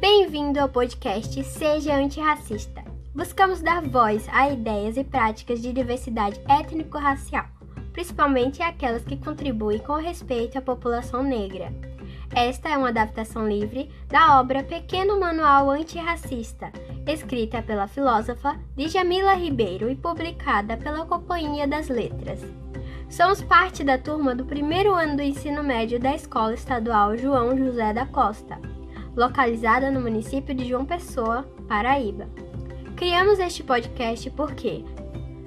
Bem-vindo ao podcast Seja Antirracista. Buscamos dar voz a ideias e práticas de diversidade étnico-racial, principalmente aquelas que contribuem com respeito à população negra. Esta é uma adaptação livre da obra Pequeno Manual Antirracista, escrita pela filósofa Djamila Ribeiro e publicada pela Companhia das Letras. Somos parte da turma do primeiro ano do ensino médio da Escola Estadual João José da Costa, localizada no município de João Pessoa, Paraíba. Criamos este podcast porque,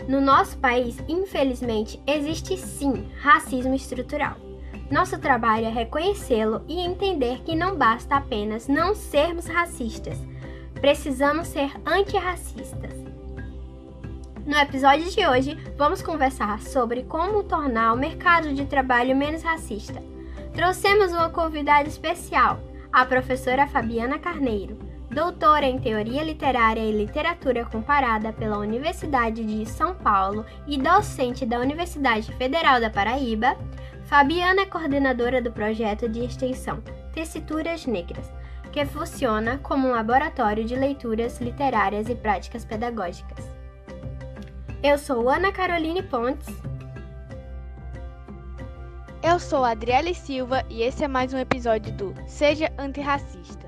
no nosso país, infelizmente, existe sim racismo estrutural. Nosso trabalho é reconhecê-lo e entender que não basta apenas não sermos racistas, precisamos ser antirracistas. No episódio de hoje, vamos conversar sobre como tornar o mercado de trabalho menos racista. Trouxemos uma convidada especial, a professora Fabiana Carneiro, doutora em Teoria Literária e Literatura Comparada pela Universidade de São Paulo e docente da Universidade Federal da Paraíba. Fabiana é coordenadora do projeto de extensão Tessituras Negras, que funciona como um laboratório de leituras literárias e práticas pedagógicas. Eu sou Ana Caroline Pontes. Eu sou Adriele Silva e esse é mais um episódio do Seja Antirracista.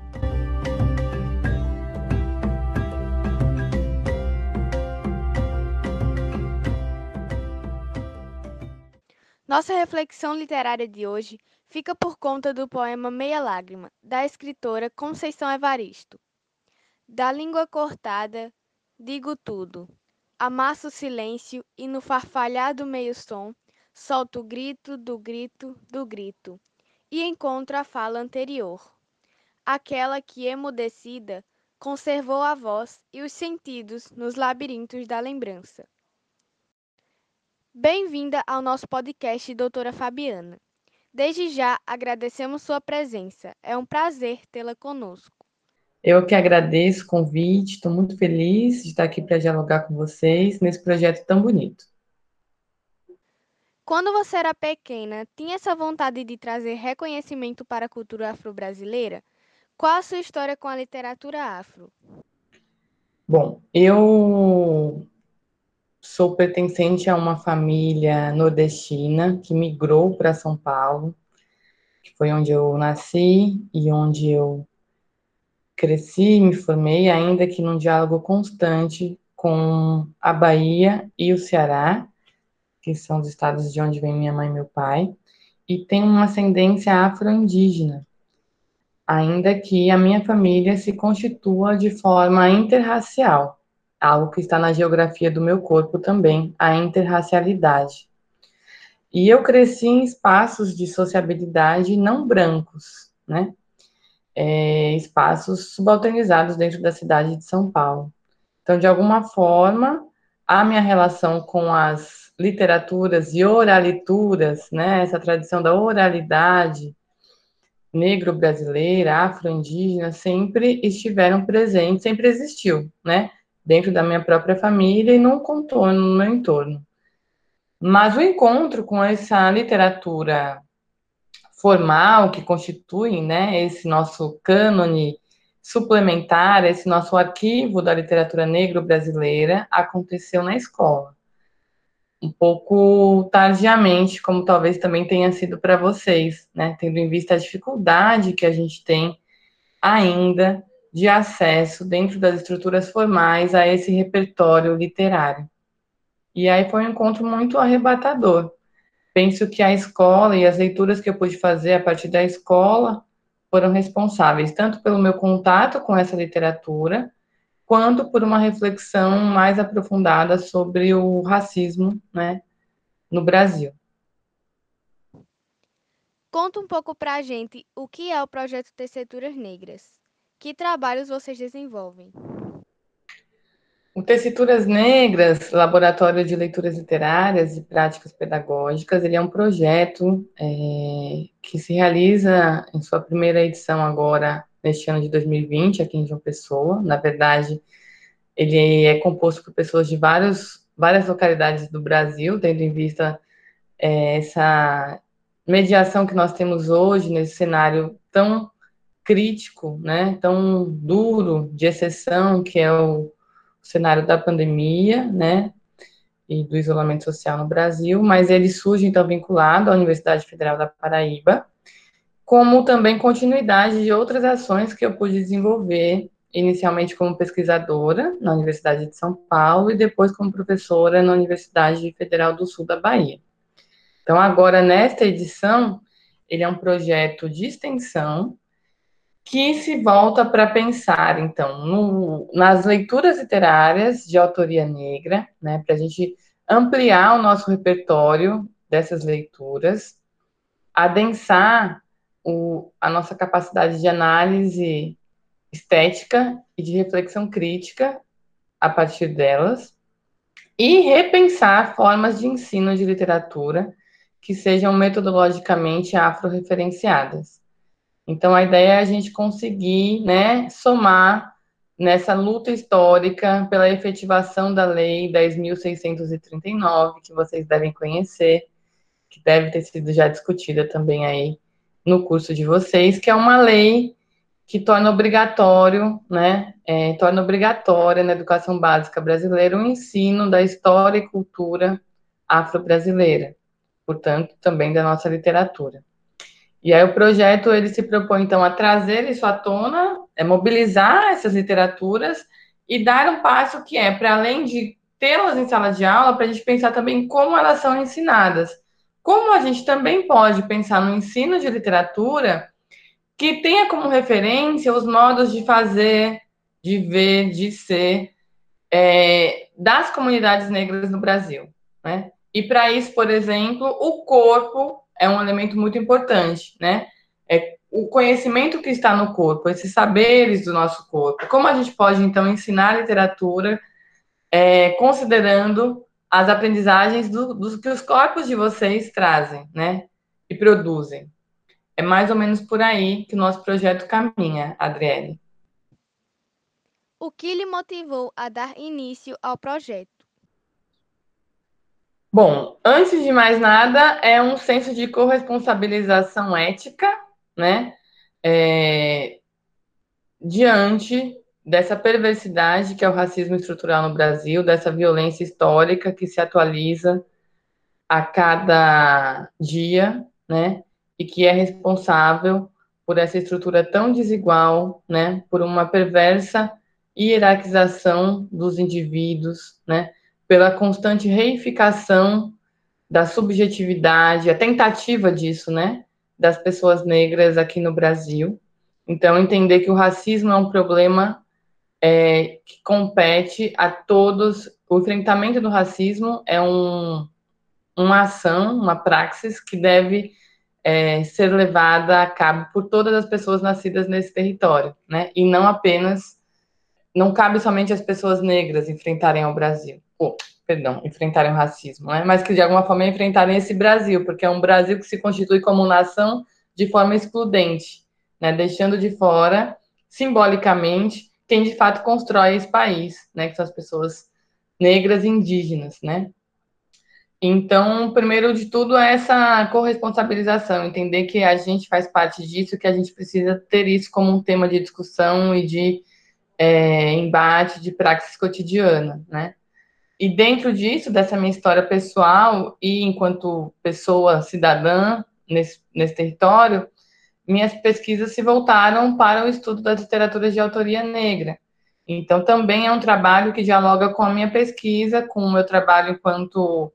Nossa reflexão literária de hoje fica por conta do poema Meia Lágrima, da escritora Conceição Evaristo. Da língua cortada, digo tudo Amasso o silêncio e no farfalhar do meio-som solto o grito do grito do grito e encontro a fala anterior, aquela que, emudecida, conservou a voz e os sentidos nos labirintos da lembrança. Bem-vinda ao nosso podcast, doutora Fabiana. Desde já agradecemos sua presença. É um prazer tê-la conosco. Eu que agradeço o convite, estou muito feliz de estar aqui para dialogar com vocês nesse projeto tão bonito. Quando você era pequena, tinha essa vontade de trazer reconhecimento para a cultura afro-brasileira? Qual a sua história com a literatura afro? Bom, eu sou pertencente a uma família nordestina que migrou para São Paulo, que foi onde eu nasci e onde eu cresci, me formei, ainda que num diálogo constante com a Bahia e o Ceará, que são os estados de onde vem minha mãe e meu pai, e tenho uma ascendência afro-indígena, ainda que a minha família se constitua de forma interracial, algo que está na geografia do meu corpo também, a interracialidade. E eu cresci em espaços de sociabilidade não brancos, né? é, espaços subalternizados dentro da cidade de São Paulo. Então, de alguma forma, a minha relação com as literaturas e oralituras, né, essa tradição da oralidade negro-brasileira, afro-indígena, sempre estiveram presentes, sempre existiu, né, dentro da minha própria família e num contorno, no meu entorno. Mas o encontro com essa literatura formal que constitui né, esse nosso cânone suplementar, esse nosso arquivo da literatura negro-brasileira, aconteceu na escola. Um pouco tardiamente, como talvez também tenha sido para vocês, né, tendo em vista a dificuldade que a gente tem ainda de acesso dentro das estruturas formais a esse repertório literário. E aí foi um encontro muito arrebatador, penso que a escola e as leituras que eu pude fazer a partir da escola foram responsáveis tanto pelo meu contato com essa literatura, quanto por uma reflexão mais aprofundada sobre o racismo né, no Brasil. Conta um pouco para a gente o que é o projeto Teceturas Negras. Que trabalhos vocês desenvolvem? O Tessituras Negras, Laboratório de Leituras Literárias e Práticas Pedagógicas, ele é um projeto é, que se realiza em sua primeira edição agora, neste ano de 2020, aqui em João Pessoa. Na verdade, ele é composto por pessoas de vários, várias localidades do Brasil, tendo em vista é, essa mediação que nós temos hoje nesse cenário tão crítico, né, tão duro, de exceção, que é o cenário da pandemia, né, e do isolamento social no Brasil, mas ele surge, então, vinculado à Universidade Federal da Paraíba, como também continuidade de outras ações que eu pude desenvolver, inicialmente como pesquisadora na Universidade de São Paulo e depois como professora na Universidade Federal do Sul da Bahia. Então, agora, nesta edição, ele é um projeto de extensão que se volta para pensar, então, no, nas leituras literárias de autoria negra, né, para a gente ampliar o nosso repertório dessas leituras, adensar o, a nossa capacidade de análise estética e de reflexão crítica a partir delas, e repensar formas de ensino de literatura que sejam metodologicamente afro-referenciadas. Então, a ideia é a gente conseguir né, somar nessa luta histórica pela efetivação da Lei 10.639, que vocês devem conhecer, que deve ter sido já discutida também aí no curso de vocês, que é uma lei que torna obrigatório, né, é, torna obrigatória na educação básica brasileira o ensino da história e cultura afro-brasileira portanto, também da nossa literatura. E aí o projeto ele se propõe então a trazer isso à tona, é mobilizar essas literaturas e dar um passo que é para além de tê-las em sala de aula, para a gente pensar também como elas são ensinadas. Como a gente também pode pensar no ensino de literatura que tenha como referência os modos de fazer, de ver, de ser é, das comunidades negras no Brasil, né? E para isso, por exemplo, o corpo é um elemento muito importante, né? É o conhecimento que está no corpo, esses saberes do nosso corpo. Como a gente pode, então, ensinar literatura é, considerando as aprendizagens do, dos que os corpos de vocês trazem, né? E produzem. É mais ou menos por aí que o nosso projeto caminha, Adriele. O que lhe motivou a dar início ao projeto? Bom, antes de mais nada, é um senso de corresponsabilização ética, né? É, diante dessa perversidade que é o racismo estrutural no Brasil, dessa violência histórica que se atualiza a cada dia, né? E que é responsável por essa estrutura tão desigual, né? Por uma perversa hierarquização dos indivíduos, né? pela constante reificação da subjetividade, a tentativa disso, né, das pessoas negras aqui no Brasil. Então, entender que o racismo é um problema é, que compete a todos. O enfrentamento do racismo é um, uma ação, uma praxis que deve é, ser levada a cabo por todas as pessoas nascidas nesse território, né? E não apenas, não cabe somente às pessoas negras enfrentarem o Brasil oh, perdão, enfrentarem o racismo, né? mas que de alguma forma enfrentarem esse Brasil, porque é um Brasil que se constitui como nação de forma excludente, né? deixando de fora, simbolicamente, quem de fato constrói esse país, né? que são as pessoas negras e indígenas, né? Então, primeiro de tudo é essa corresponsabilização, entender que a gente faz parte disso, que a gente precisa ter isso como um tema de discussão e de é, embate, de praxis cotidiana, né? E dentro disso, dessa minha história pessoal e enquanto pessoa cidadã nesse, nesse território, minhas pesquisas se voltaram para o estudo das literaturas de autoria negra. Então, também é um trabalho que dialoga com a minha pesquisa, com o meu trabalho enquanto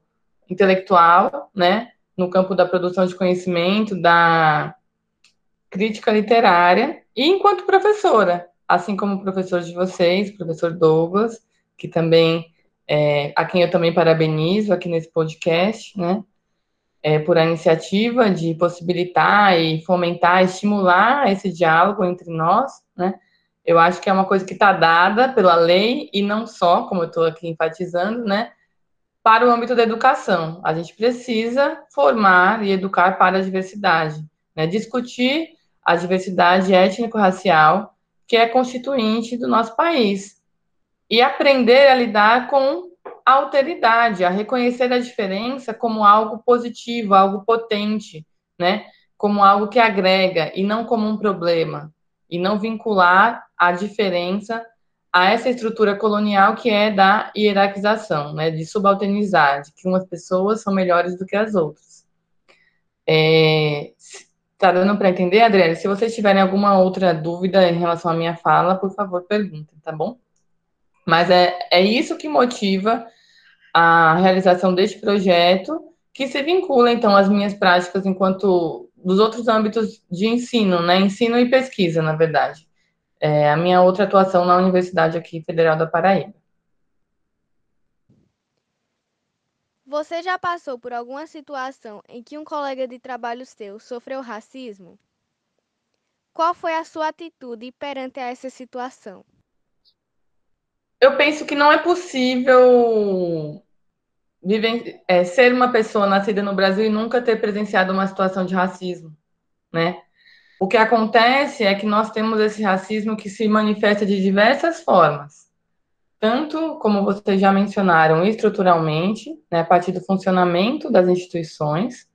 intelectual, né, no campo da produção de conhecimento, da crítica literária, e enquanto professora, assim como o professor de vocês, professor Douglas, que também é, a quem eu também parabenizo aqui nesse podcast, né? É, por a iniciativa de possibilitar e fomentar, estimular esse diálogo entre nós, né? Eu acho que é uma coisa que está dada pela lei e não só, como eu estou aqui enfatizando, né? Para o âmbito da educação. A gente precisa formar e educar para a diversidade, né? Discutir a diversidade étnico-racial que é constituinte do nosso país, e aprender a lidar com alteridade, a reconhecer a diferença como algo positivo, algo potente, né? Como algo que agrega e não como um problema. e não vincular a diferença a essa estrutura colonial que é da hierarquização, né, de subalternizar, de que umas pessoas são melhores do que as outras. É, tá dando para entender, Adriana? Se vocês tiverem alguma outra dúvida em relação à minha fala, por favor, perguntem, tá bom? Mas é, é isso que motiva a realização deste projeto, que se vincula, então, às minhas práticas enquanto dos outros âmbitos de ensino, né? Ensino e pesquisa, na verdade. É a minha outra atuação na Universidade aqui Federal da Paraíba. Você já passou por alguma situação em que um colega de trabalho seu sofreu racismo? Qual foi a sua atitude perante essa situação? Eu penso que não é possível viver, é, ser uma pessoa nascida no Brasil e nunca ter presenciado uma situação de racismo, né? O que acontece é que nós temos esse racismo que se manifesta de diversas formas, tanto como vocês já mencionaram, estruturalmente, né, a partir do funcionamento das instituições,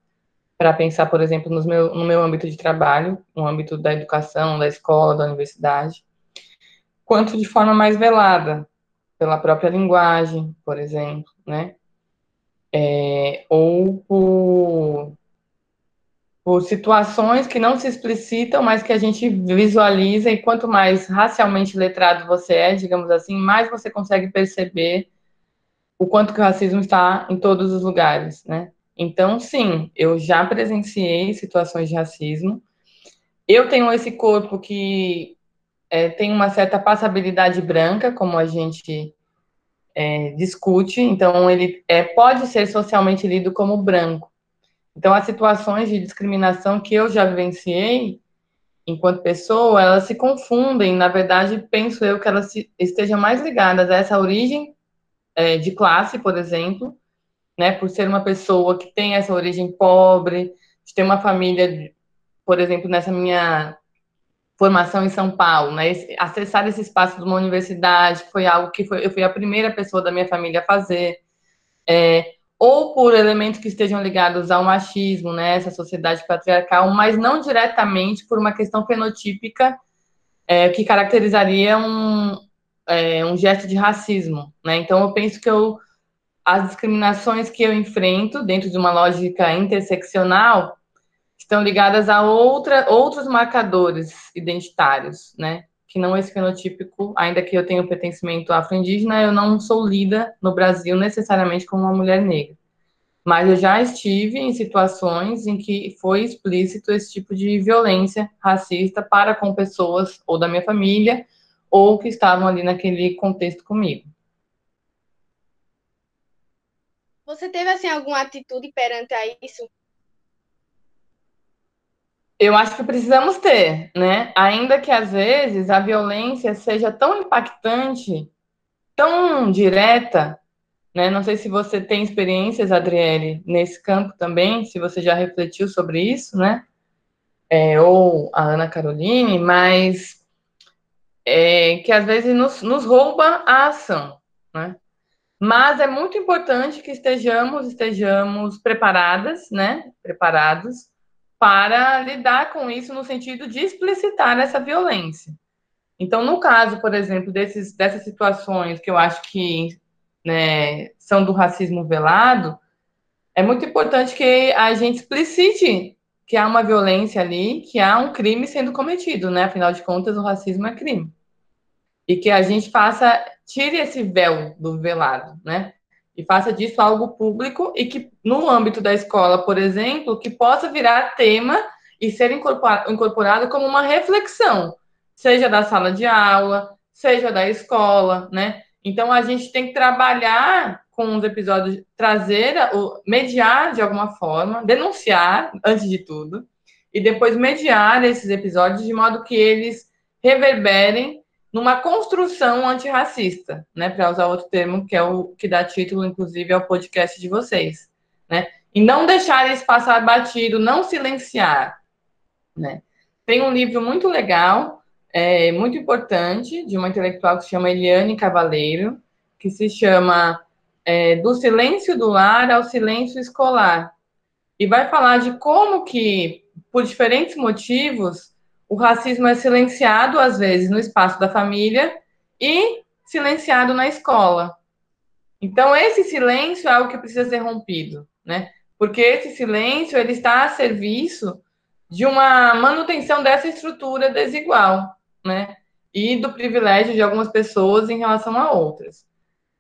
para pensar, por exemplo, no meu, no meu âmbito de trabalho, no âmbito da educação, da escola, da universidade, quanto de forma mais velada, pela própria linguagem, por exemplo, né? É, ou por, por situações que não se explicitam, mas que a gente visualiza, e quanto mais racialmente letrado você é, digamos assim, mais você consegue perceber o quanto que o racismo está em todos os lugares, né? Então, sim, eu já presenciei situações de racismo. Eu tenho esse corpo que é, tem uma certa passabilidade branca, como a gente é, discute, então ele é, pode ser socialmente lido como branco. Então, as situações de discriminação que eu já vivenciei, enquanto pessoa, elas se confundem. Na verdade, penso eu que elas se, estejam mais ligadas a essa origem é, de classe, por exemplo, né, por ser uma pessoa que tem essa origem pobre, de ter uma família, por exemplo, nessa minha formação em São Paulo, né? acessar esse espaço de uma universidade foi algo que foi, eu fui a primeira pessoa da minha família a fazer, é, ou por elementos que estejam ligados ao machismo, né? Essa sociedade patriarcal, mas não diretamente por uma questão fenotípica é, que caracterizaria um, é, um gesto de racismo, né? Então eu penso que eu as discriminações que eu enfrento dentro de uma lógica interseccional estão ligadas a outra, outros marcadores identitários, né? Que não esse fenotípico, ainda que eu tenha pertencimento afro-indígena, eu não sou lida no Brasil necessariamente como uma mulher negra. Mas eu já estive em situações em que foi explícito esse tipo de violência racista para com pessoas ou da minha família ou que estavam ali naquele contexto comigo. Você teve assim alguma atitude perante a isso? Eu acho que precisamos ter, né? Ainda que às vezes a violência seja tão impactante, tão direta, né? Não sei se você tem experiências, Adriele, nesse campo também, se você já refletiu sobre isso, né? É, ou a Ana Caroline, mas é, que às vezes nos, nos rouba a ação, né? Mas é muito importante que estejamos, estejamos preparadas, né? Preparados para lidar com isso no sentido de explicitar essa violência. Então, no caso, por exemplo, desses, dessas situações que eu acho que né, são do racismo velado, é muito importante que a gente explicite que há uma violência ali, que há um crime sendo cometido, né? Afinal de contas, o racismo é crime. E que a gente faça, tire esse véu do velado, né? E faça disso algo público e que, no âmbito da escola, por exemplo, que possa virar tema e ser incorporado como uma reflexão, seja da sala de aula, seja da escola, né? Então, a gente tem que trabalhar com os episódios, trazer, mediar de alguma forma, denunciar, antes de tudo, e depois mediar esses episódios de modo que eles reverberem numa construção antirracista, né, para usar outro termo que é o que dá título, inclusive, ao podcast de vocês, né, e não deixar isso passar batido, não silenciar, né. Tem um livro muito legal, é, muito importante, de uma intelectual que se chama Eliane Cavaleiro, que se chama é, Do Silêncio do Lar ao Silêncio Escolar, e vai falar de como que, por diferentes motivos, o racismo é silenciado, às vezes, no espaço da família e silenciado na escola. Então, esse silêncio é o que precisa ser rompido, né? Porque esse silêncio ele está a serviço de uma manutenção dessa estrutura desigual, né? E do privilégio de algumas pessoas em relação a outras.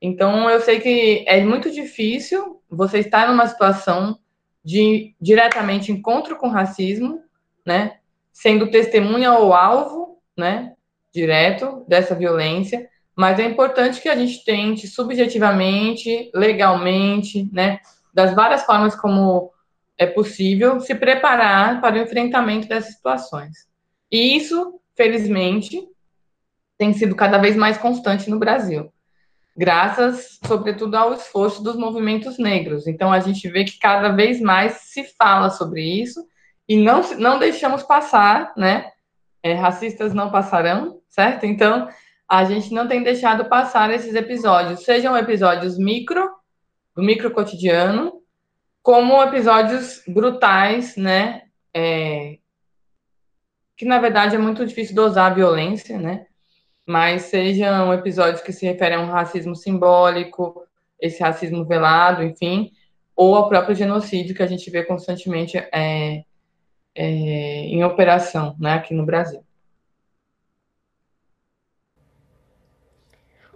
Então, eu sei que é muito difícil você estar numa situação de diretamente encontro com racismo, né? Sendo testemunha ou alvo, né? Direto dessa violência, mas é importante que a gente tente subjetivamente, legalmente, né? Das várias formas como é possível se preparar para o enfrentamento dessas situações. E isso, felizmente, tem sido cada vez mais constante no Brasil, graças, sobretudo, ao esforço dos movimentos negros. Então, a gente vê que cada vez mais se fala sobre isso e não, não deixamos passar, né? É, racistas não passarão, certo? Então, a gente não tem deixado passar esses episódios, sejam episódios micro, do micro cotidiano, como episódios brutais, né? É, que na verdade é muito difícil dosar a violência, né? Mas sejam episódios que se referem a um racismo simbólico, esse racismo velado, enfim, ou ao próprio genocídio que a gente vê constantemente é, é, em operação, né, aqui no Brasil.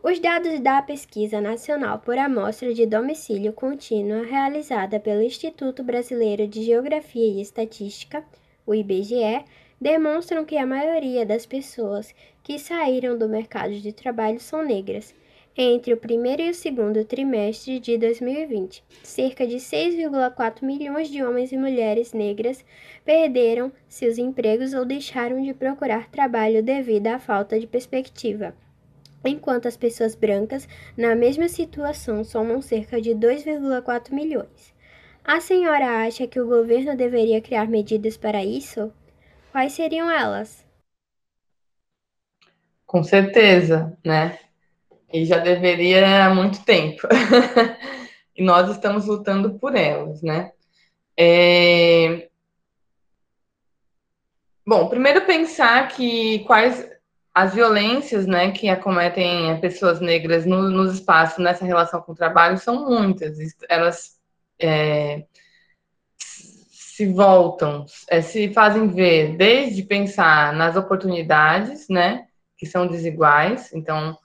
Os dados da Pesquisa Nacional por Amostra de Domicílio Contínua, realizada pelo Instituto Brasileiro de Geografia e Estatística, o IBGE, demonstram que a maioria das pessoas que saíram do mercado de trabalho são negras. Entre o primeiro e o segundo trimestre de 2020, cerca de 6,4 milhões de homens e mulheres negras perderam seus empregos ou deixaram de procurar trabalho devido à falta de perspectiva enquanto as pessoas brancas na mesma situação somam cerca de 2,4 milhões. A senhora acha que o governo deveria criar medidas para isso? Quais seriam elas? Com certeza, né? E já deveria há muito tempo. e nós estamos lutando por elas, né? É... Bom, primeiro pensar que quais as violências né, que acometem pessoas negras no, nos espaços, nessa relação com o trabalho, são muitas. Elas é, se voltam, é, se fazem ver desde pensar nas oportunidades, né, que são desiguais. Então,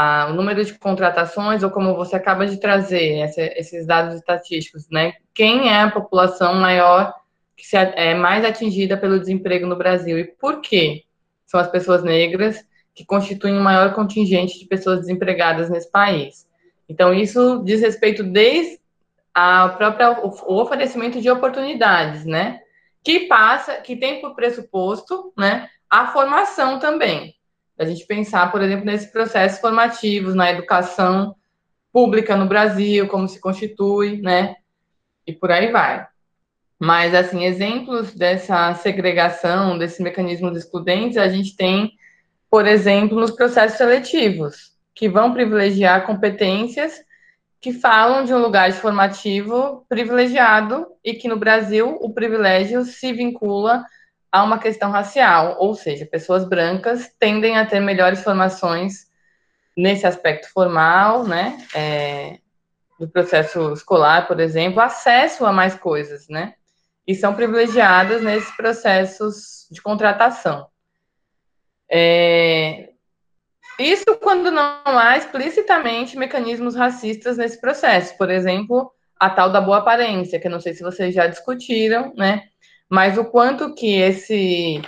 a, o número de contratações, ou como você acaba de trazer, essa, esses dados estatísticos, né, quem é a população maior que se, é mais atingida pelo desemprego no Brasil e por quê? são as pessoas negras, que constituem o maior contingente de pessoas desempregadas nesse país. Então, isso diz respeito desde a própria, o oferecimento de oportunidades, né? Que passa, que tem por pressuposto, né, a formação também. A gente pensar, por exemplo, nesses processos formativos na educação pública no Brasil, como se constitui, né? E por aí vai. Mas, assim, exemplos dessa segregação, desse mecanismo de excludentes, a gente tem, por exemplo, nos processos seletivos, que vão privilegiar competências que falam de um lugar formativo privilegiado e que no Brasil o privilégio se vincula a uma questão racial, ou seja, pessoas brancas tendem a ter melhores formações nesse aspecto formal, né, é, do processo escolar, por exemplo, acesso a mais coisas, né, e são privilegiadas nesses processos de contratação. É, isso quando não há explicitamente mecanismos racistas nesse processo, por exemplo, a tal da boa aparência, que eu não sei se vocês já discutiram, né? Mas o quanto que esse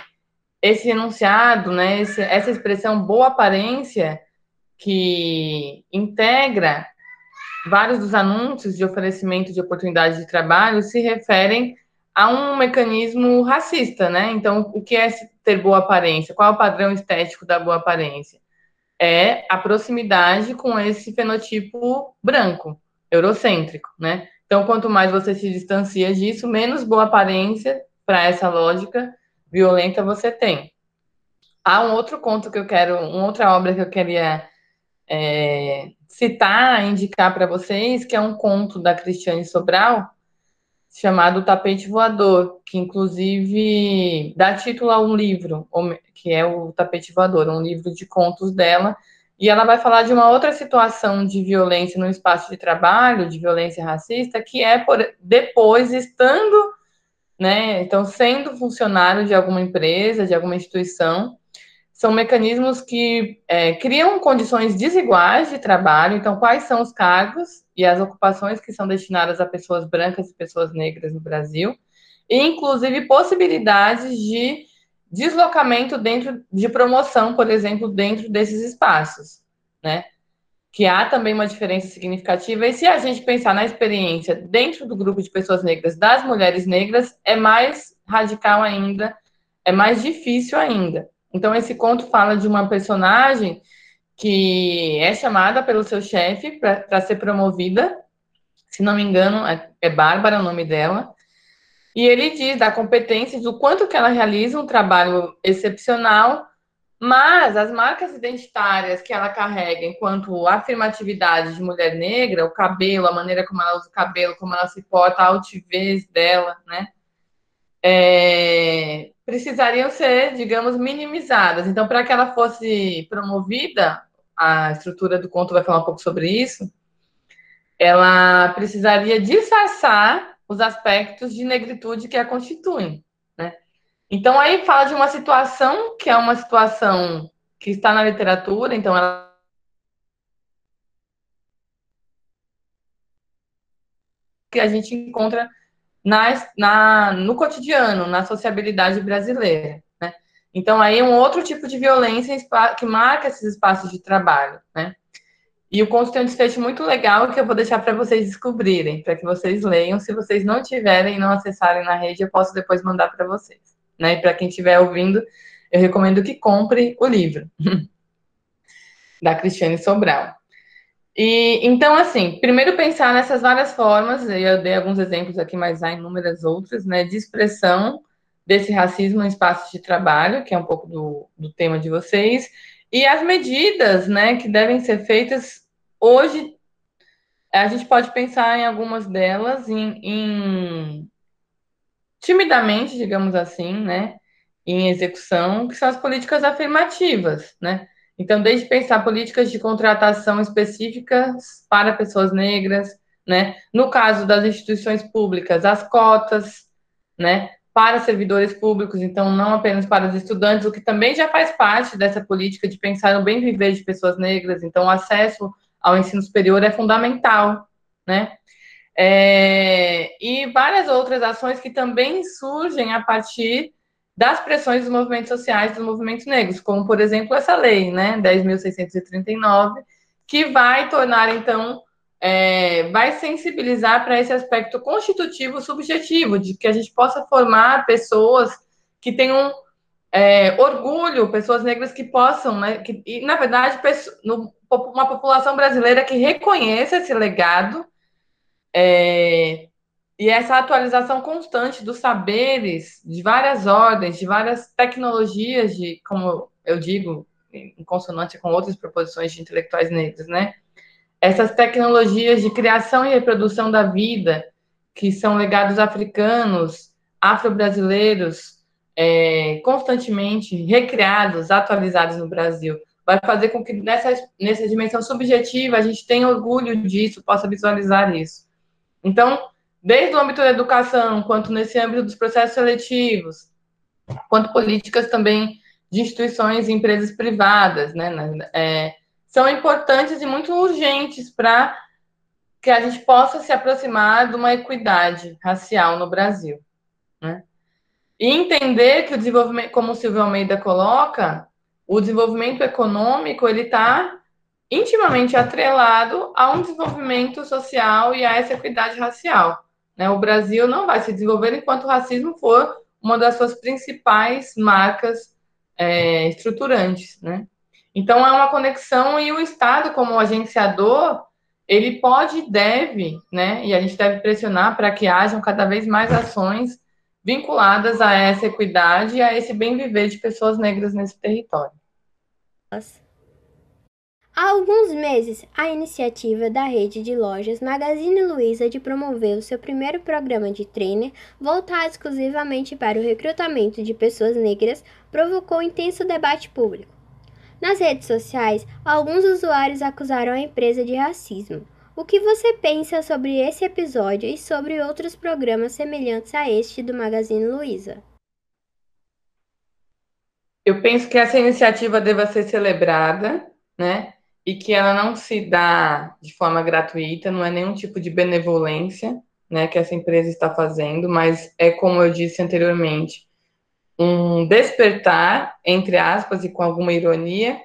esse enunciado, né, esse, essa expressão boa aparência que integra vários dos anúncios de oferecimento de oportunidades de trabalho se referem a um mecanismo racista, né? Então, o que é ter boa aparência? Qual é o padrão estético da boa aparência? É a proximidade com esse fenotipo branco, eurocêntrico, né? Então, quanto mais você se distancia disso, menos boa aparência para essa lógica violenta você tem. Há um outro conto que eu quero, uma outra obra que eu queria é, citar, indicar para vocês, que é um conto da Cristiane Sobral, chamado Tapete Voador, que inclusive dá título a um livro, que é o Tapete Voador, um livro de contos dela, e ela vai falar de uma outra situação de violência no espaço de trabalho, de violência racista, que é por, depois estando, né, então sendo funcionário de alguma empresa, de alguma instituição, são mecanismos que é, criam condições desiguais de trabalho. Então, quais são os cargos e as ocupações que são destinadas a pessoas brancas e pessoas negras no Brasil, e inclusive possibilidades de deslocamento dentro de promoção, por exemplo, dentro desses espaços, né? Que há também uma diferença significativa. E se a gente pensar na experiência dentro do grupo de pessoas negras, das mulheres negras, é mais radical ainda, é mais difícil ainda. Então, esse conto fala de uma personagem que é chamada pelo seu chefe para ser promovida. Se não me engano, é, é Bárbara o nome dela. E ele diz da competência, do quanto que ela realiza um trabalho excepcional, mas as marcas identitárias que ela carrega enquanto afirmatividade de mulher negra, o cabelo, a maneira como ela usa o cabelo, como ela se porta, a altivez dela, né? É, precisariam ser, digamos, minimizadas. Então, para que ela fosse promovida, a estrutura do conto vai falar um pouco sobre isso, ela precisaria disfarçar os aspectos de negritude que a constituem. Então, aí fala de uma situação que é uma situação que está na literatura, então ela que a gente encontra na, na, no cotidiano, na sociabilidade brasileira. Né? Então, aí é um outro tipo de violência que marca esses espaços de trabalho. Né? E o conto tem um desfecho muito legal que eu vou deixar para vocês descobrirem, para que vocês leiam. Se vocês não tiverem e não acessarem na rede, eu posso depois mandar para vocês. Né? E para quem estiver ouvindo, eu recomendo que compre o livro da Cristiane Sobral. E então, assim, primeiro pensar nessas várias formas, eu dei alguns exemplos aqui, mas há inúmeras outras, né, de expressão desse racismo no espaço de trabalho, que é um pouco do, do tema de vocês, e as medidas, né, que devem ser feitas hoje. A gente pode pensar em algumas delas, em, em timidamente, digamos assim, né, em execução, que são as políticas afirmativas, né? Então, desde pensar políticas de contratação específicas para pessoas negras, né? No caso das instituições públicas, as cotas, né? Para servidores públicos, então não apenas para os estudantes, o que também já faz parte dessa política de pensar no bem viver de pessoas negras. Então, o acesso ao ensino superior é fundamental, né? É, e várias outras ações que também surgem a partir das pressões dos movimentos sociais, dos movimentos negros, como, por exemplo, essa lei, né, 10.639, que vai tornar, então, é, vai sensibilizar para esse aspecto constitutivo subjetivo, de que a gente possa formar pessoas que tenham é, orgulho, pessoas negras que possam, né, que, e, na verdade, uma população brasileira que reconheça esse legado, é, e essa atualização constante dos saberes de várias ordens, de várias tecnologias, de, como eu digo, em consonância com outras proposições de intelectuais negros, né? Essas tecnologias de criação e reprodução da vida, que são legados africanos, afro-brasileiros, é, constantemente recriados, atualizados no Brasil, vai fazer com que nessa, nessa dimensão subjetiva a gente tenha orgulho disso, possa visualizar isso. Então, desde o âmbito da educação, quanto nesse âmbito dos processos seletivos, quanto políticas também de instituições e empresas privadas, né, é, são importantes e muito urgentes para que a gente possa se aproximar de uma equidade racial no Brasil. Né? E entender que o desenvolvimento, como o Silvio Almeida coloca, o desenvolvimento econômico ele está intimamente atrelado a um desenvolvimento social e a essa equidade racial. Né? O Brasil não vai se desenvolver enquanto o racismo for uma das suas principais marcas é, estruturantes. Né? Então, é uma conexão e o Estado, como agenciador, ele pode e deve, né? e a gente deve pressionar para que hajam cada vez mais ações vinculadas a essa equidade e a esse bem viver de pessoas negras nesse território. Há alguns meses, a iniciativa da rede de lojas Magazine Luiza de promover o seu primeiro programa de trainer voltado exclusivamente para o recrutamento de pessoas negras provocou intenso debate público. Nas redes sociais, alguns usuários acusaram a empresa de racismo. O que você pensa sobre esse episódio e sobre outros programas semelhantes a este do Magazine Luiza? Eu penso que essa iniciativa deva ser celebrada, né? E que ela não se dá de forma gratuita, não é nenhum tipo de benevolência né, que essa empresa está fazendo, mas é, como eu disse anteriormente, um despertar, entre aspas, e com alguma ironia,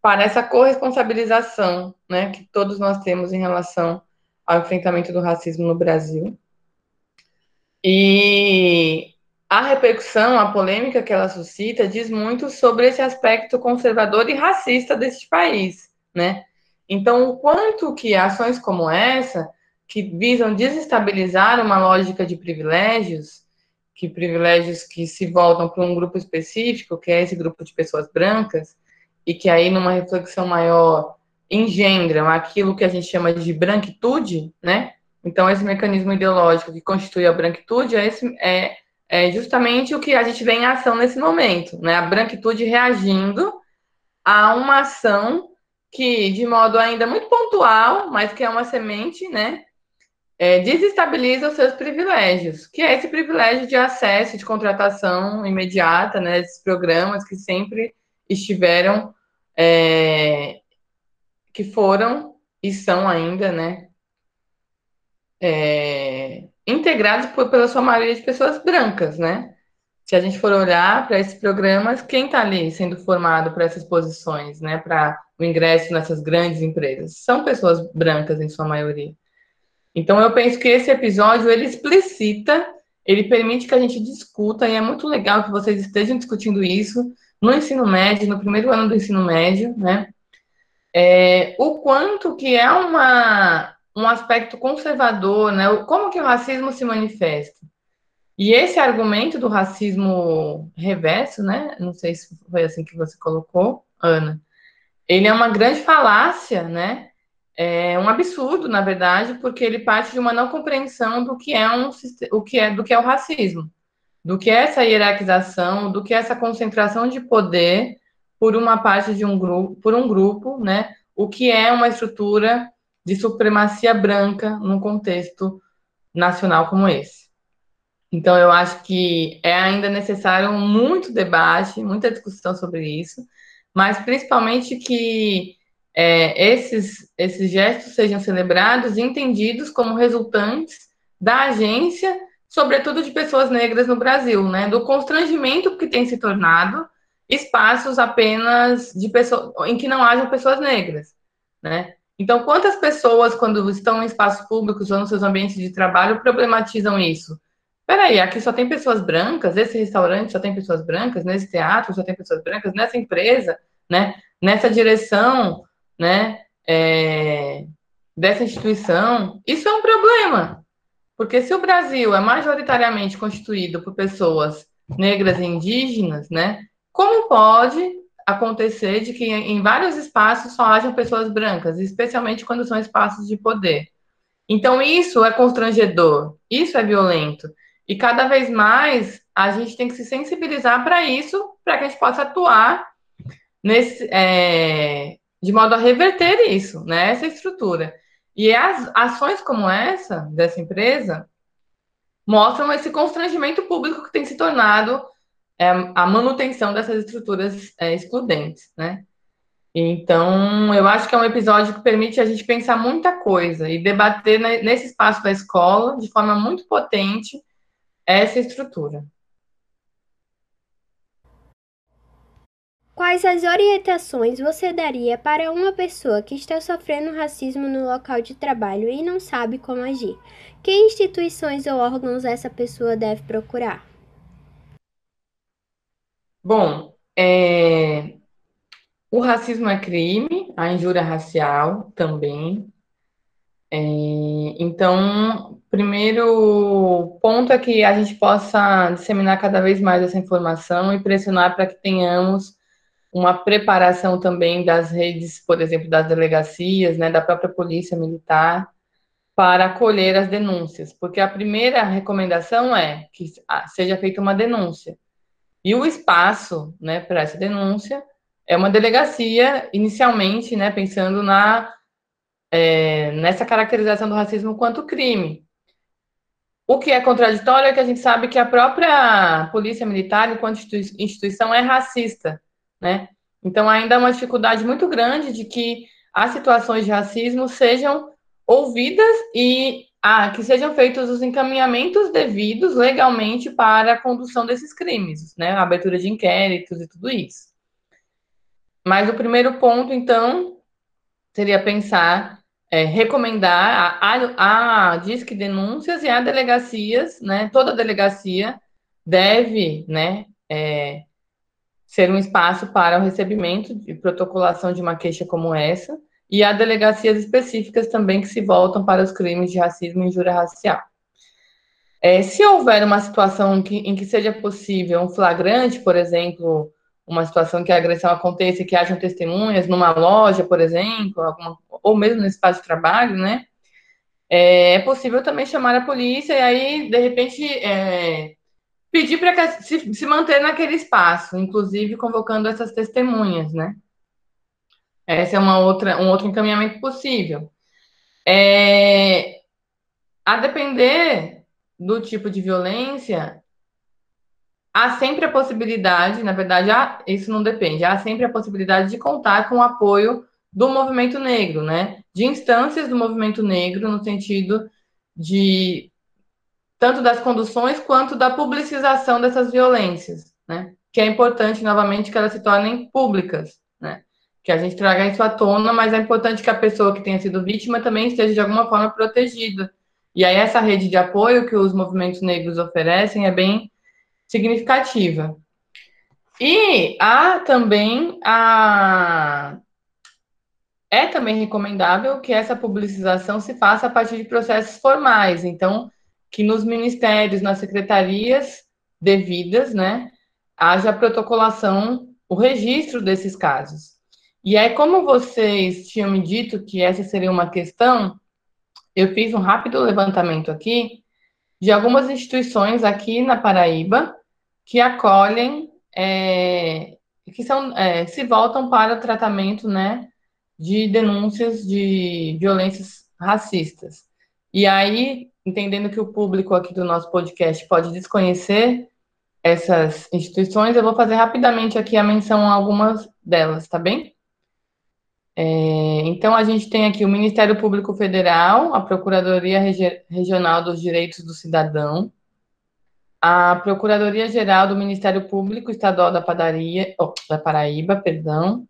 para essa corresponsabilização né, que todos nós temos em relação ao enfrentamento do racismo no Brasil. E a repercussão, a polêmica que ela suscita, diz muito sobre esse aspecto conservador e racista deste país né? Então, o quanto que ações como essa, que visam desestabilizar uma lógica de privilégios, que privilégios que se voltam para um grupo específico, que é esse grupo de pessoas brancas, e que aí, numa reflexão maior, engendram aquilo que a gente chama de branquitude, né? Então, esse mecanismo ideológico que constitui a branquitude é, esse, é, é justamente o que a gente vê em ação nesse momento, né? A branquitude reagindo a uma ação que, de modo ainda muito pontual, mas que é uma semente, né, é, desestabiliza os seus privilégios, que é esse privilégio de acesso, de contratação imediata, né, esses programas que sempre estiveram, é, que foram e são ainda, né, é, integrados por, pela sua maioria de pessoas brancas, né, se a gente for olhar para esses programas, quem está ali sendo formado para essas posições, né, para o ingresso nessas grandes empresas? São pessoas brancas, em sua maioria. Então, eu penso que esse episódio, ele explicita, ele permite que a gente discuta, e é muito legal que vocês estejam discutindo isso no ensino médio, no primeiro ano do ensino médio, né, é, o quanto que é uma, um aspecto conservador, né, como que o racismo se manifesta. E esse argumento do racismo reverso, né? Não sei se foi assim que você colocou, Ana. Ele é uma grande falácia, né? É um absurdo, na verdade, porque ele parte de uma não compreensão do que é um o que é do que é o racismo, do que é essa hierarquização, do que é essa concentração de poder por uma parte de um grupo, por um grupo, né? O que é uma estrutura de supremacia branca num contexto nacional como esse. Então, eu acho que é ainda necessário muito debate, muita discussão sobre isso, mas principalmente que é, esses, esses gestos sejam celebrados e entendidos como resultantes da agência, sobretudo de pessoas negras no Brasil, né? Do constrangimento que tem se tornado espaços apenas de pessoas em que não hajam pessoas negras, né? Então, quantas pessoas, quando estão em espaços públicos ou nos seus ambientes de trabalho, problematizam isso? Peraí, aqui só tem pessoas brancas, esse restaurante só tem pessoas brancas, nesse teatro só tem pessoas brancas, nessa empresa, né? Nessa direção, né? É, dessa instituição, isso é um problema. Porque se o Brasil é majoritariamente constituído por pessoas negras e indígenas, né? Como pode acontecer de que em vários espaços só hajam pessoas brancas, especialmente quando são espaços de poder? Então, isso é constrangedor, isso é violento. E cada vez mais a gente tem que se sensibilizar para isso, para que a gente possa atuar nesse, é, de modo a reverter isso, né, essa estrutura. E as ações como essa, dessa empresa, mostram esse constrangimento público que tem se tornado é, a manutenção dessas estruturas é, excludentes, né? Então, eu acho que é um episódio que permite a gente pensar muita coisa e debater nesse espaço da escola de forma muito potente essa estrutura. Quais as orientações você daria para uma pessoa que está sofrendo racismo no local de trabalho e não sabe como agir? Que instituições ou órgãos essa pessoa deve procurar? Bom, é... o racismo é crime, a injúria racial também. É... Então, primeiro ponto é que a gente possa disseminar cada vez mais essa informação e pressionar para que tenhamos uma preparação também das redes, por exemplo, das delegacias, né, da própria polícia militar, para acolher as denúncias, porque a primeira recomendação é que seja feita uma denúncia. E o espaço, né, para essa denúncia é uma delegacia, inicialmente, né, pensando na é, nessa caracterização do racismo quanto crime. O que é contraditório é que a gente sabe que a própria polícia militar, enquanto instituição, é racista, né? Então, ainda há uma dificuldade muito grande de que as situações de racismo sejam ouvidas e ah, que sejam feitos os encaminhamentos devidos legalmente para a condução desses crimes, né? A abertura de inquéritos e tudo isso. Mas o primeiro ponto, então, seria pensar é, recomendar a, a, a Disque Denúncias e a delegacias, né? Toda delegacia deve, né? É, ser um espaço para o recebimento e protocolação de uma queixa como essa, e há delegacias específicas também que se voltam para os crimes de racismo e injúria racial. É, se houver uma situação que, em que seja possível um flagrante, por exemplo, uma situação que a agressão aconteça e que hajam testemunhas numa loja, por exemplo, alguma, ou mesmo no espaço de trabalho, né? É, é possível também chamar a polícia e aí, de repente, é, pedir para se, se manter naquele espaço, inclusive convocando essas testemunhas, né? Esse é uma outra, um outro encaminhamento possível. É, a depender do tipo de violência, há sempre a possibilidade, na verdade, há, isso não depende, há sempre a possibilidade de contar com o apoio do movimento negro, né? De instâncias do movimento negro, no sentido de tanto das conduções quanto da publicização dessas violências, né? Que é importante, novamente, que elas se tornem públicas, né? Que a gente traga isso à tona, mas é importante que a pessoa que tenha sido vítima também esteja, de alguma forma, protegida. E aí, essa rede de apoio que os movimentos negros oferecem é bem significativa. E há também a. É também recomendável que essa publicização se faça a partir de processos formais, então, que nos ministérios, nas secretarias devidas, né, haja protocolação, o registro desses casos. E aí, como vocês tinham me dito que essa seria uma questão, eu fiz um rápido levantamento aqui de algumas instituições aqui na Paraíba que acolhem, é, que são, é, se voltam para o tratamento, né, de denúncias de violências racistas. E aí, entendendo que o público aqui do nosso podcast pode desconhecer essas instituições, eu vou fazer rapidamente aqui a menção a algumas delas, tá bem? É, então, a gente tem aqui o Ministério Público Federal, a Procuradoria Regi Regional dos Direitos do Cidadão, a Procuradoria-Geral do Ministério Público Estadual da, Padaria, oh, da Paraíba, perdão,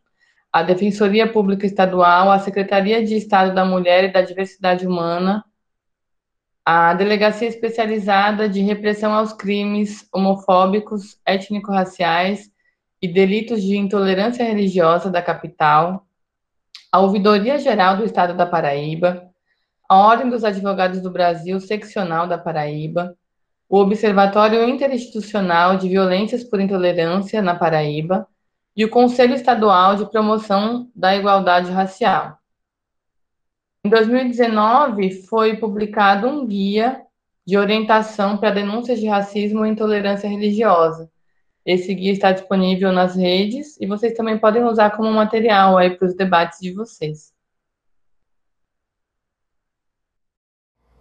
a Defensoria Pública Estadual, a Secretaria de Estado da Mulher e da Diversidade Humana, a Delegacia Especializada de Repressão aos Crimes Homofóbicos, Étnico-Raciais e Delitos de Intolerância Religiosa da capital, a Ouvidoria Geral do Estado da Paraíba, a Ordem dos Advogados do Brasil, Seccional da Paraíba, o Observatório Interinstitucional de Violências por Intolerância na Paraíba e o Conselho Estadual de Promoção da Igualdade Racial. Em 2019, foi publicado um guia de orientação para denúncias de racismo e intolerância religiosa. Esse guia está disponível nas redes e vocês também podem usar como material aí para os debates de vocês.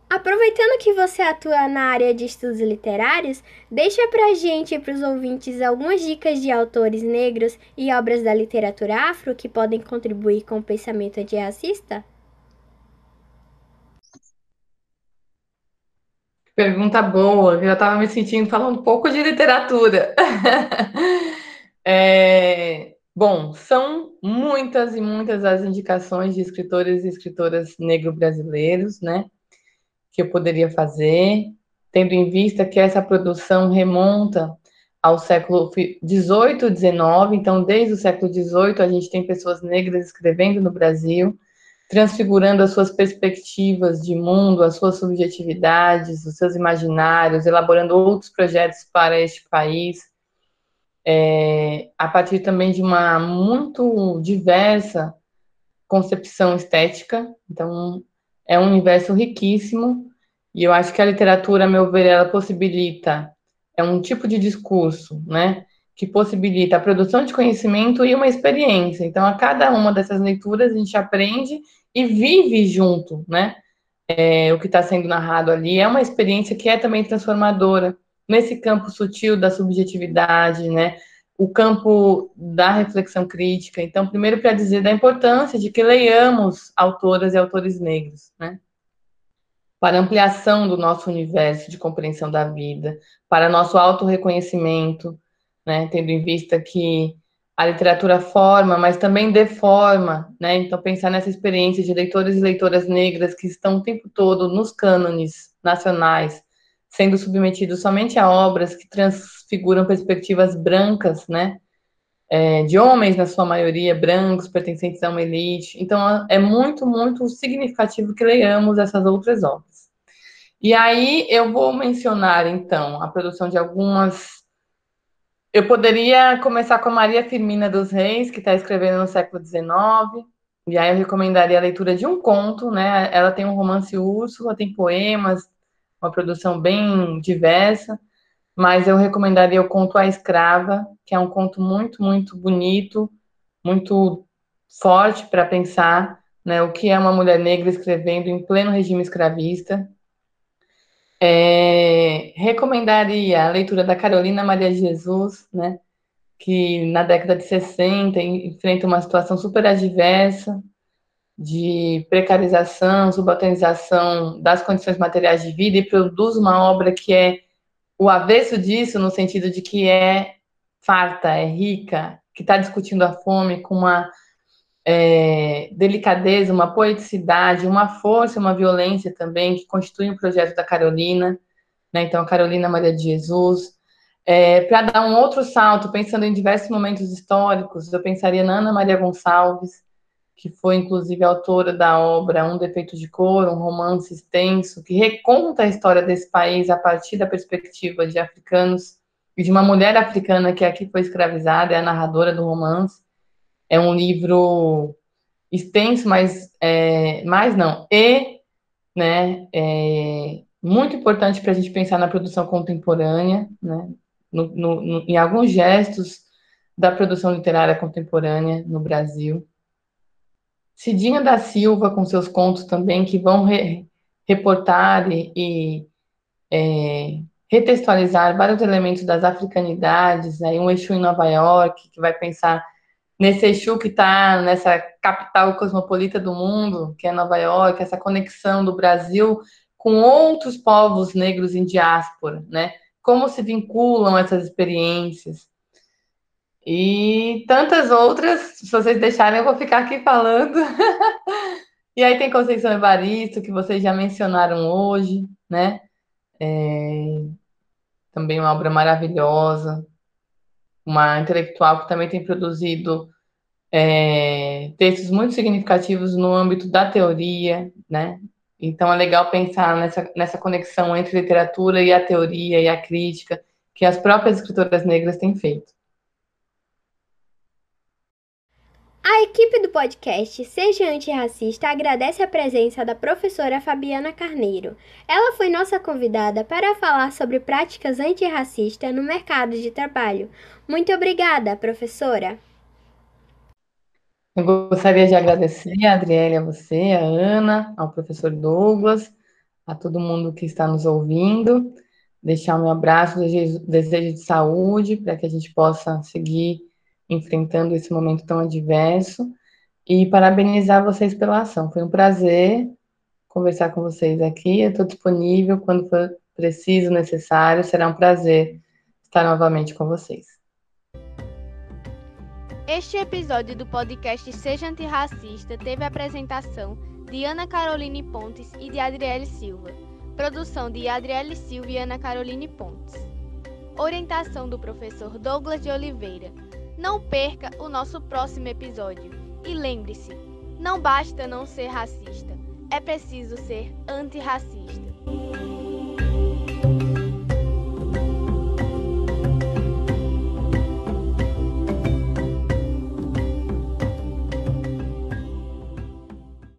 Aproveitando que você atua na área de estudos literários, deixa pra gente e pros ouvintes algumas dicas de autores negros e obras da literatura afro que podem contribuir com o pensamento antirracista? Pergunta boa, eu já estava me sentindo falando um pouco de literatura. é, bom, são muitas e muitas as indicações de escritores e escritoras negro-brasileiros, né? Que eu poderia fazer, tendo em vista que essa produção remonta ao século XVIII, XIX, então desde o século XVIII a gente tem pessoas negras escrevendo no Brasil, transfigurando as suas perspectivas de mundo, as suas subjetividades, os seus imaginários, elaborando outros projetos para este país. é, a partir também de uma muito diversa concepção estética. Então, é um universo riquíssimo e eu acho que a literatura, a meu ver, ela possibilita é um tipo de discurso, né, que possibilita a produção de conhecimento e uma experiência. Então, a cada uma dessas leituras a gente aprende e vive junto, né? É, o que está sendo narrado ali é uma experiência que é também transformadora nesse campo sutil da subjetividade, né? O campo da reflexão crítica. Então, primeiro para dizer da importância de que leiamos autoras e autores negros, né? Para ampliação do nosso universo de compreensão da vida, para nosso autorreconhecimento, né? Tendo em vista que a literatura forma, mas também deforma, né? Então, pensar nessa experiência de leitores e leitoras negras que estão o tempo todo nos cânones nacionais, sendo submetidos somente a obras que transfiguram perspectivas brancas, né? É, de homens, na sua maioria, brancos, pertencentes a uma elite. Então, é muito, muito significativo que leiamos essas outras obras. E aí, eu vou mencionar, então, a produção de algumas eu poderia começar com a Maria Firmina dos Reis, que está escrevendo no século XIX, e aí eu recomendaria a leitura de um conto, né? Ela tem um romance Úrsula, tem poemas, uma produção bem diversa, mas eu recomendaria o conto A Escrava, que é um conto muito, muito bonito, muito forte para pensar né, o que é uma mulher negra escrevendo em pleno regime escravista, é, recomendaria a leitura da Carolina Maria de Jesus, né, que na década de 60 enfrenta uma situação super adversa de precarização, subalternização das condições materiais de vida e produz uma obra que é o avesso disso, no sentido de que é farta, é rica, que está discutindo a fome com uma é, delicadeza, uma poeticidade, uma força, uma violência também, que constitui o um projeto da Carolina, né? Então, a Carolina Maria de Jesus. É, Para dar um outro salto, pensando em diversos momentos históricos, eu pensaria na Ana Maria Gonçalves, que foi inclusive autora da obra Um Defeito de Cor, um romance extenso, que reconta a história desse país a partir da perspectiva de africanos e de uma mulher africana que aqui foi escravizada, é a narradora do romance. É um livro extenso, mas é, mais não. E, né, é muito importante para a gente pensar na produção contemporânea, né, no, no, no, em alguns gestos da produção literária contemporânea no Brasil. Cidinha da Silva, com seus contos também, que vão re, reportar e, e é, retextualizar vários elementos das africanidades, aí um Exu em Nova York, que vai pensar nesse Exu que está nessa capital cosmopolita do mundo, que é Nova York, essa conexão do Brasil com outros povos negros em diáspora, né? Como se vinculam essas experiências. E tantas outras, se vocês deixarem, eu vou ficar aqui falando. e aí tem Conceição Evaristo, que vocês já mencionaram hoje, né? É... Também uma obra maravilhosa, uma intelectual que também tem produzido é, textos muito significativos no âmbito da teoria, né? Então é legal pensar nessa, nessa conexão entre literatura e a teoria e a crítica que as próprias escritoras negras têm feito. A equipe do podcast Seja Antirracista agradece a presença da professora Fabiana Carneiro. Ela foi nossa convidada para falar sobre práticas antirracistas no mercado de trabalho. Muito obrigada, professora. Eu gostaria de agradecer a Adriele, a você, a Ana, ao professor Douglas, a todo mundo que está nos ouvindo. Deixar o meu abraço, desejo, de saúde para que a gente possa seguir enfrentando esse momento tão adverso e parabenizar vocês pela ação. Foi um prazer conversar com vocês aqui. Eu estou disponível quando for preciso, necessário. Será um prazer estar novamente com vocês. Este episódio do podcast Seja Antirracista teve a apresentação de Ana Caroline Pontes e de Adriele Silva. Produção de Adriele Silva e Ana Caroline Pontes. Orientação do professor Douglas de Oliveira. Não perca o nosso próximo episódio. E lembre-se: não basta não ser racista, é preciso ser antirracista.